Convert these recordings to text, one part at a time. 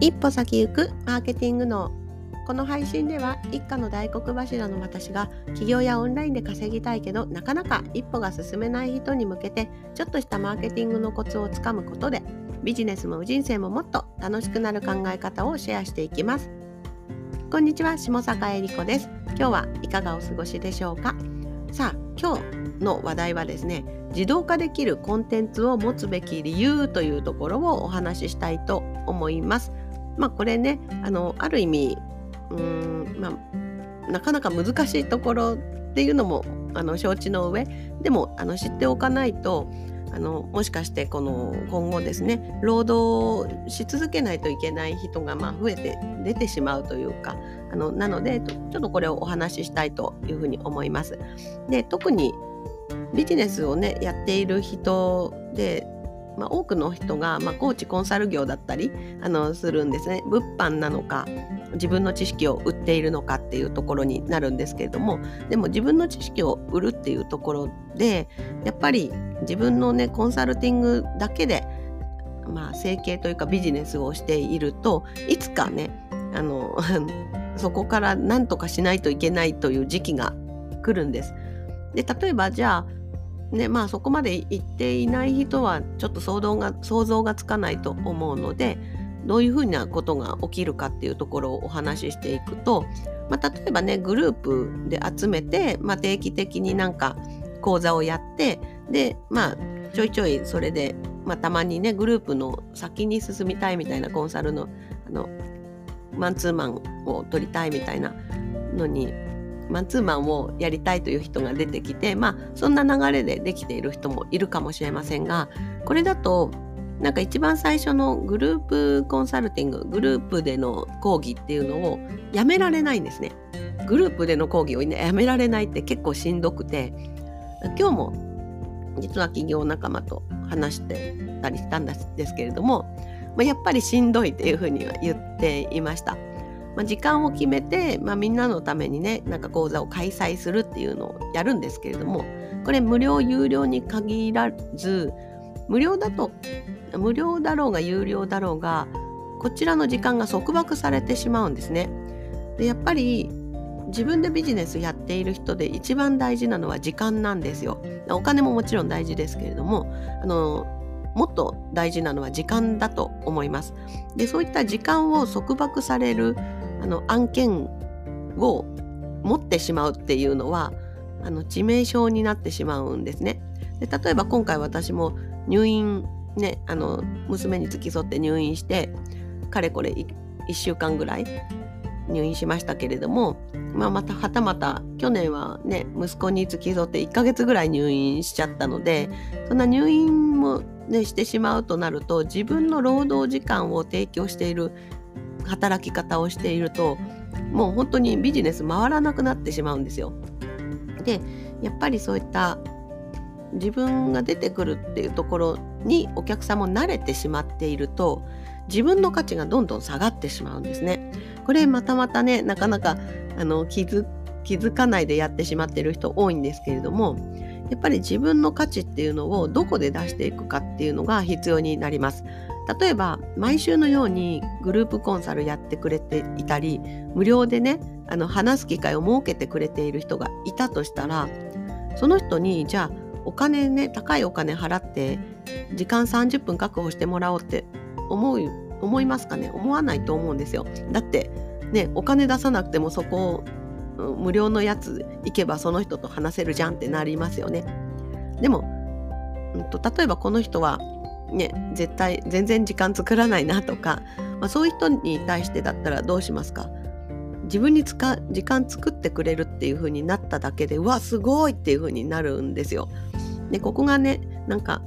一歩先行くマーケティングのこの配信では一家の大黒柱の私が企業やオンラインで稼ぎたいけどなかなか一歩が進めない人に向けてちょっとしたマーケティングのコツをつかむことでビジネスも人生ももっと楽しくなる考え方をシェアしていきます。こんにちは下坂恵理子です。今日はいかがお過ごしでしょうか？さあ今日の話題はですね自動化できるコンテンツを持つべき理由というところをお話ししたいと思います。まあこれねあのある意味うん、まあ、なかなか難しいところっていうのもあの承知の上でもあの知っておかないとあのもしかしてこの今後ですね労働し続けないといけない人がまあ増えて出てしまうというかあのなのでちょっとこれをお話ししたいというふうに思います。で特にビジネスをねやっている人でまあ、多くの人が、まあ、コーチコンサル業だったりあのするんですね物販なのか自分の知識を売っているのかっていうところになるんですけれどもでも自分の知識を売るっていうところでやっぱり自分のねコンサルティングだけでまあ整形というかビジネスをしているといつかねあの そこから何とかしないといけないという時期が来るんです。で例えばじゃあねまあそこまで行っていない人はちょっと想像が想像がつかないと思うのでどういうふうなことが起きるかっていうところをお話ししていくと、まあ、例えばねグループで集めて、まあ、定期的になんか講座をやってでまあちょいちょいそれで、まあ、たまにねグループの先に進みたいみたいなコンサルのあのマンツーマンを取りたいみたいなのにマンツーマンをやりたいという人が出てきてまあそんな流れでできている人もいるかもしれませんがこれだとなんか一番最初のグループコンサルティンググループでの講義っていうのをやめられないんですね。グループでの講義をやめられないって結構しんどくて今日も実は企業仲間と話してたりしたんですけれども、まあ、やっぱりしんどいっていうふうには言っていました。まあ、時間を決めて、まあ、みんなのためにねなんか講座を開催するっていうのをやるんですけれどもこれ無料有料に限らず無料だと無料だろうが有料だろうがこちらの時間が束縛されてしまうんですね。でやっぱり自分でビジネスやっている人で一番大事なのは時間なんですよ。お金ももちろん大事ですけれどもあのもっと大事なのは時間だと思います。でそういった時間を束縛されるあの案件を持ってしまうっていうのはあの致命傷になってしまうんですね。で例えば今回私も入院ねあの娘に付き添って入院してかれこれ 1, 1週間ぐらい入院しましたけれども、まあ、またはたまた去年はね息子に付き添って1ヶ月ぐらい入院しちゃったのでそんな入院も、ね、してしまうとなると自分の労働時間を提供している働き方をしているともう本当にビジネス回らなくなってしまうんですよ。でやっぱりそういった自分が出てくるっていうところにお客さんも慣れてしまっていると自分の価値がどんどん下がってしまうんですね。これまたまたねなかなかあの気づ気づかないでやってしまっている人多いんですけれどもやっぱり自分の価値っていうのをどこで出していくかっていうのが必要になります。例えば毎週のようにグループコンサルやってくれていたり無料でねあの話す機会を設けてくれている人がいたとしたらその人にじゃあお金ね高いお金払って時間30分確保してもらおうって思う思いますかね？思わないと思うんですよ。だってねお金出さなくてもそこを無料のやつ行けばその人と話せるじゃんってなりますよね。でも、うんと、例えばこの人はね絶対全然時間作らないなとか、まあ、そういう人に対してだったらどうしますか？自分に使時間作ってくれるっていう風になっただけでうわすごいっていう風になるんですよ。でここがねなんか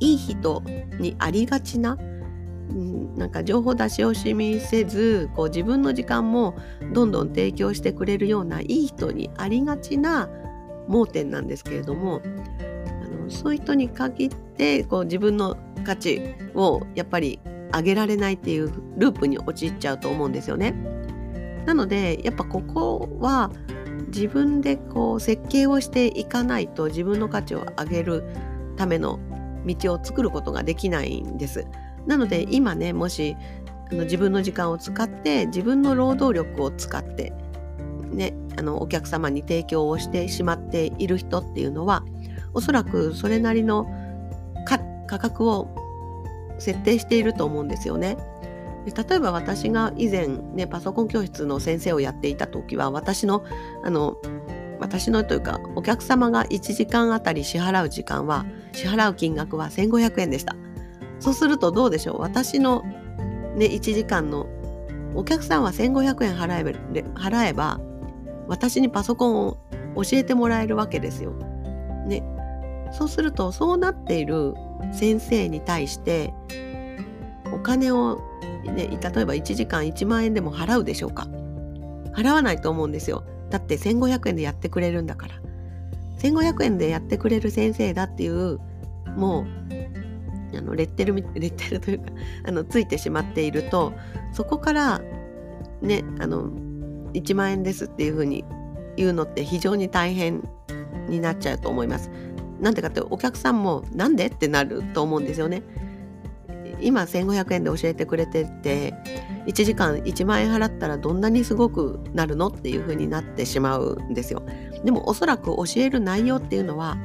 いい人にありがちな、うん、なんか情報出し惜しみせずこう自分の時間もどんどん提供してくれるようないい人にありがちな盲点なんですけれどものそういう人に限ってこう自分の価値をやっぱり上げられないっていうループに陥っちゃうと思うんですよね。なのでやっぱここは自分でこう設計をしていかないと自分の価値を上げるための道を作ることができないんです。なので今ねもしあの自分の時間を使って自分の労働力を使ってねあのお客様に提供をしてしまっている人っていうのはおそらくそれなりの価格を設定していると思うんですよね。例えば私が以前ねパソコン教室の先生をやっていた時は私のあの私のというかお客様が1時間あたり支払う時間は支払う金額は1500円でしたそうするとどうでしょう？私のね1時間のお客さんは1500円払え払えば私にパソコンを教えてもらえるわけですよ。ね、そうするとそうなっている先生に対してお金を、ね、例えば1時間1万円でも払うでしょうか払わないと思うんですよ。だって1500円でやってくれるんだから。1500円でやってくれる先生だっていうもうあのレッテルレッテルというかあのついてしまっているとそこからねあの1万円ですっていうふうに言うのって非常に大変になっちゃうと思います。なんでかってお客さんもなんでってなると思うんですよね。今1500円で教えてくれてて1時間1万円払ったらどんなにすごくなるのっていう風になってしまうんですよ。でもおそらく教える内容っていうのは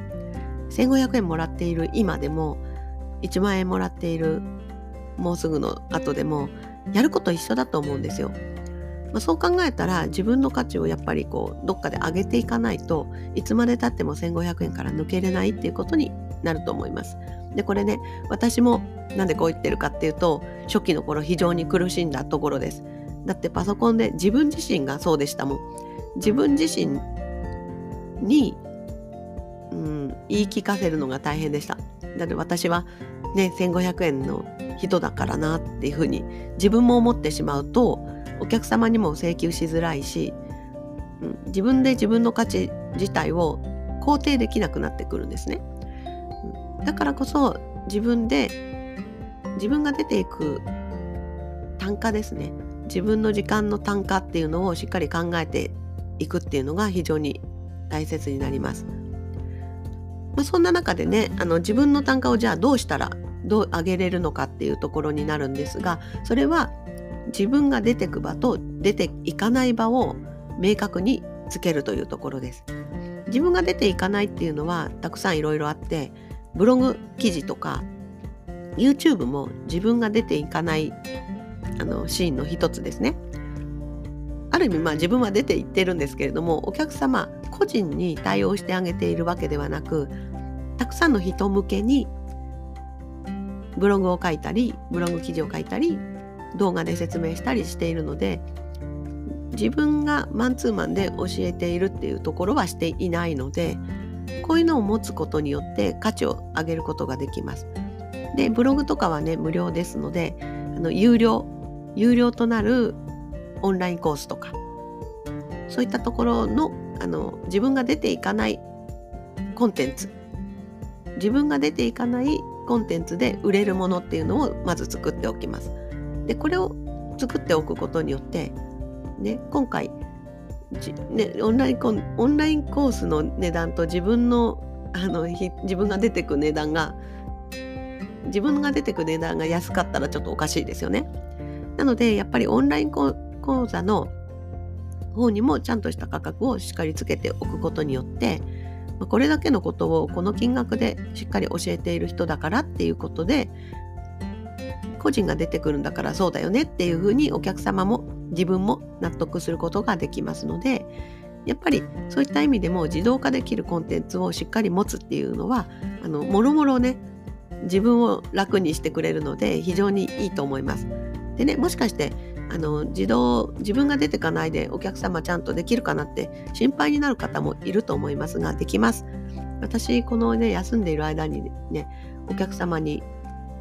1500円もらっている今でも1万円もらっているもうすぐの後でもやること一緒だと思うんですよ。まあ、そう考えたら自分の価値をやっぱりこうどっかで上げていかないといつまでたっても1500円から抜けれないっていうことになると思います。でこれね私もなんでこう言ってるかっていうと初期の頃非常に苦しんだところです。だってパソコンで自分自身がそうでしたもん。自分自身に、うん、言い聞かせるのが大変でした。だって私はね1500円の人だからなっていうふうに自分も思ってしまうとお客様にも請求しづらいし、うん、自分で自分の価値自体を肯定できなくなってくるんですね。だからこそ自分で自分が出ていく単価ですね自分の時間の単価っていうのをしっかり考えていくっていうのが非常に大切になります。まあ、そんな中でねあの自分の単価をじゃあどうしたらどう上げれるのかっていうところになるんですがそれは自分が出てく場と出ていかない場を明確につけるというところです。自分が出ていかないっていうのはたくさんいろいろあってブログ記事とか YouTube も自分が出ていかないあのシーンの一つですね。ある意味まあ自分は出ていってるんですけれどもお客様個人に対応してあげているわけではなくたくさんの人向けにブログを書いたりブログ記事を書いたり動画で説明したりしているので自分がマンツーマンで教えているっていうところはしていないのでこういうのを持つことによって価値を上げることができます。でブログとかはね無料ですのであの有料有料となるオンラインコースとかそういったところのあの自分が出ていかないコンテンツ自分が出ていかないコンテンツで売れるものっていうのをまず作っておきます。でこれを作っておくことによって、ね、今回ね、オンラインコオンラインコースの値段と自分のあの自分が出てく値段が自分が出てく値段が安かったらちょっとおかしいですよね。なのでやっぱりオンライン講座の方にもちゃんとした価格をしっかりつけておくことによってこれだけのことをこの金額でしっかり教えている人だからっていうことで個人が出てくるんだからそうだよねっていうふうにお客様も自分も納得することができますのでやっぱりそういった意味でも自動化できるコンテンツをしっかり持つっていうのはあのもろもろね自分を楽にしてくれるので非常にいいと思います。でねもしかしてあの自動自分が出てかないでお客様ちゃんとできるかなって心配になる方もいると思いますができます。私このね休んでいる間にねお客様に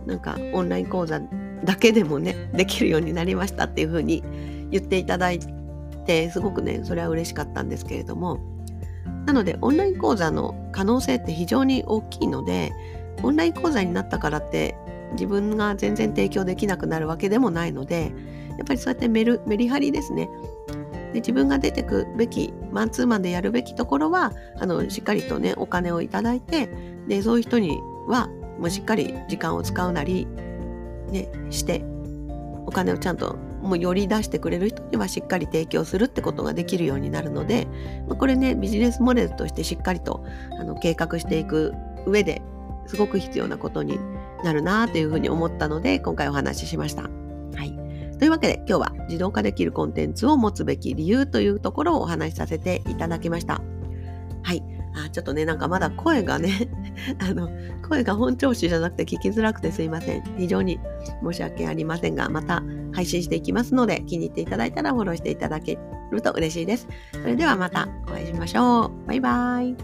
なんかオンライン講座だけでもねできるようになりましたっていうふうに言っていただいてすごくねそれは嬉しかったんですけれどもなのでオンライン講座の可能性って非常に大きいのでオンライン講座になったからって自分が全然提供できなくなるわけでもないのでやっぱりそうやってメルメリハリですねで自分が出てくべきマンツーマンでやるべきところはあのしっかりとねお金をいただいてでそういう人にはもうしっかり時間を使うなり、ね、してお金をちゃんともうより出してくれる人にはしっかり提供するってことができるようになるので、まあ、これねビジネスモデルとしてしっかりとあの計画していく上ですごく必要なことになるなというふうに思ったので今回お話ししました。というわけで今日は自動化できるコンテンツを持つべき理由というところをお話しさせていただきました。はい。あちょっとね、なんかまだ声がね あの、声が本調子じゃなくて聞きづらくてすいません。非常に申し訳ありませんが、また配信していきますので、気に入っていただいたらフォローしていただけると嬉しいです。それではまたお会いしましょう。バイバイ。